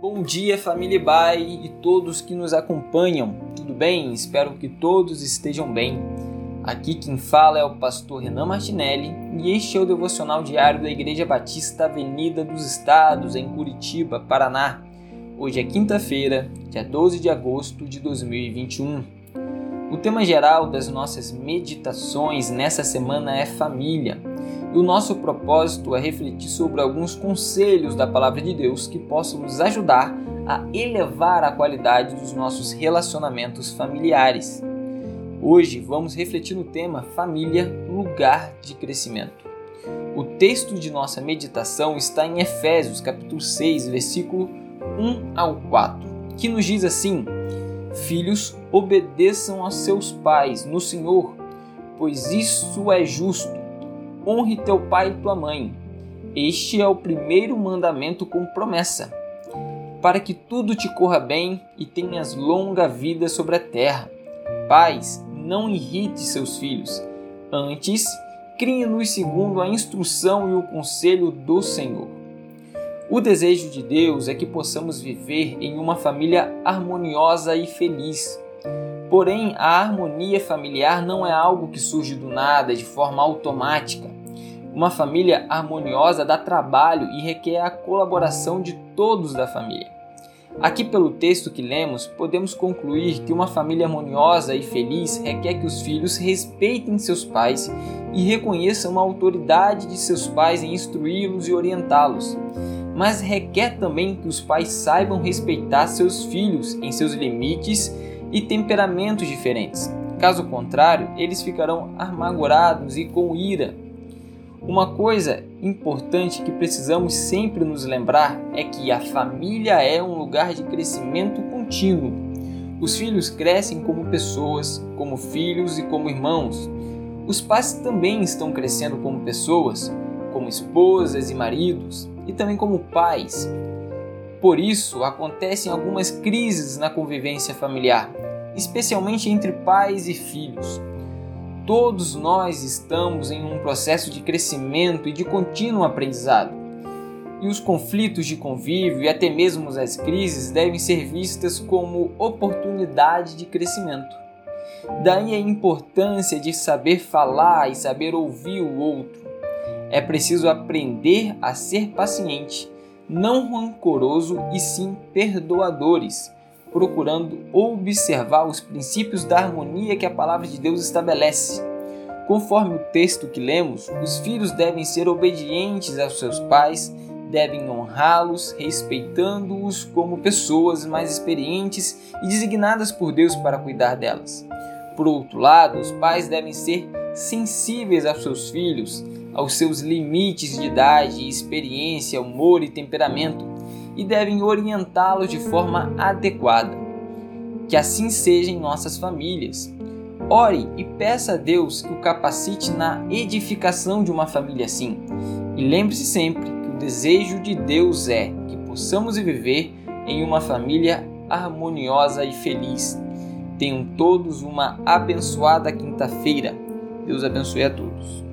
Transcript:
Bom dia, família Bai e todos que nos acompanham. Tudo bem? Espero que todos estejam bem. Aqui quem fala é o pastor Renan Martinelli e este é o devocional diário da Igreja Batista Avenida dos Estados, em Curitiba, Paraná. Hoje é quinta-feira, dia 12 de agosto de 2021. O tema geral das nossas meditações nessa semana é família. E o nosso propósito é refletir sobre alguns conselhos da Palavra de Deus que possam nos ajudar a elevar a qualidade dos nossos relacionamentos familiares. Hoje vamos refletir no tema Família, lugar de crescimento. O texto de nossa meditação está em Efésios, capítulo 6, versículo 1 ao 4, que nos diz assim: Filhos, obedeçam aos seus pais no Senhor, pois isso é justo honre teu pai e tua mãe. Este é o primeiro mandamento com promessa, para que tudo te corra bem e tenhas longa vida sobre a terra. Pais, não irrite seus filhos, antes criem-nos segundo a instrução e o conselho do Senhor. O desejo de Deus é que possamos viver em uma família harmoniosa e feliz. Porém, a harmonia familiar não é algo que surge do nada, de forma automática. Uma família harmoniosa dá trabalho e requer a colaboração de todos da família. Aqui, pelo texto que lemos, podemos concluir que uma família harmoniosa e feliz requer que os filhos respeitem seus pais e reconheçam a autoridade de seus pais em instruí-los e orientá-los. Mas requer também que os pais saibam respeitar seus filhos em seus limites e temperamentos diferentes. Caso contrário, eles ficarão amargurados e com ira uma coisa importante que precisamos sempre nos lembrar é que a família é um lugar de crescimento contínuo. Os filhos crescem como pessoas, como filhos e como irmãos. Os pais também estão crescendo como pessoas, como esposas e maridos, e também como pais. Por isso, acontecem algumas crises na convivência familiar, especialmente entre pais e filhos. Todos nós estamos em um processo de crescimento e de contínuo aprendizado. E os conflitos de convívio e até mesmo as crises devem ser vistas como oportunidade de crescimento. Daí a importância de saber falar e saber ouvir o outro. É preciso aprender a ser paciente, não rancoroso e sim perdoadores procurando observar os princípios da harmonia que a palavra de Deus estabelece. Conforme o texto que lemos, os filhos devem ser obedientes aos seus pais, devem honrá-los, respeitando-os como pessoas mais experientes e designadas por Deus para cuidar delas. Por outro lado, os pais devem ser sensíveis aos seus filhos, aos seus limites de idade, experiência, humor e temperamento, e devem orientá-los de forma adequada. Que assim seja em nossas famílias. Ore e peça a Deus que o capacite na edificação de uma família assim. E lembre-se sempre que o desejo de Deus é que possamos viver em uma família harmoniosa e feliz. Tenham todos uma abençoada quinta-feira. Deus abençoe a todos.